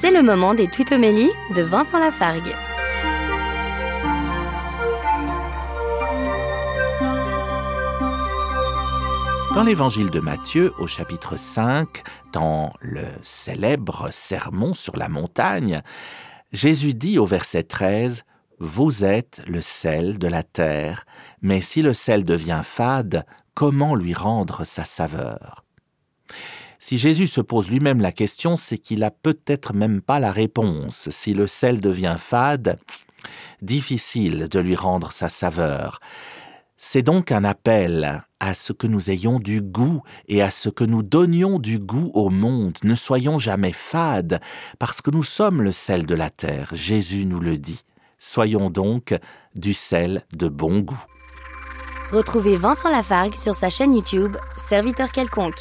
C'est le moment des tutomélies de Vincent Lafargue. Dans l'évangile de Matthieu, au chapitre 5, dans le célèbre sermon sur la montagne, Jésus dit au verset 13 Vous êtes le sel de la terre, mais si le sel devient fade, comment lui rendre sa saveur? Si Jésus se pose lui-même la question, c'est qu'il a peut-être même pas la réponse. Si le sel devient fade, difficile de lui rendre sa saveur. C'est donc un appel à ce que nous ayons du goût et à ce que nous donnions du goût au monde. Ne soyons jamais fades, parce que nous sommes le sel de la terre. Jésus nous le dit. Soyons donc du sel de bon goût. Retrouvez Vincent Lafargue sur sa chaîne YouTube, Serviteur quelconque.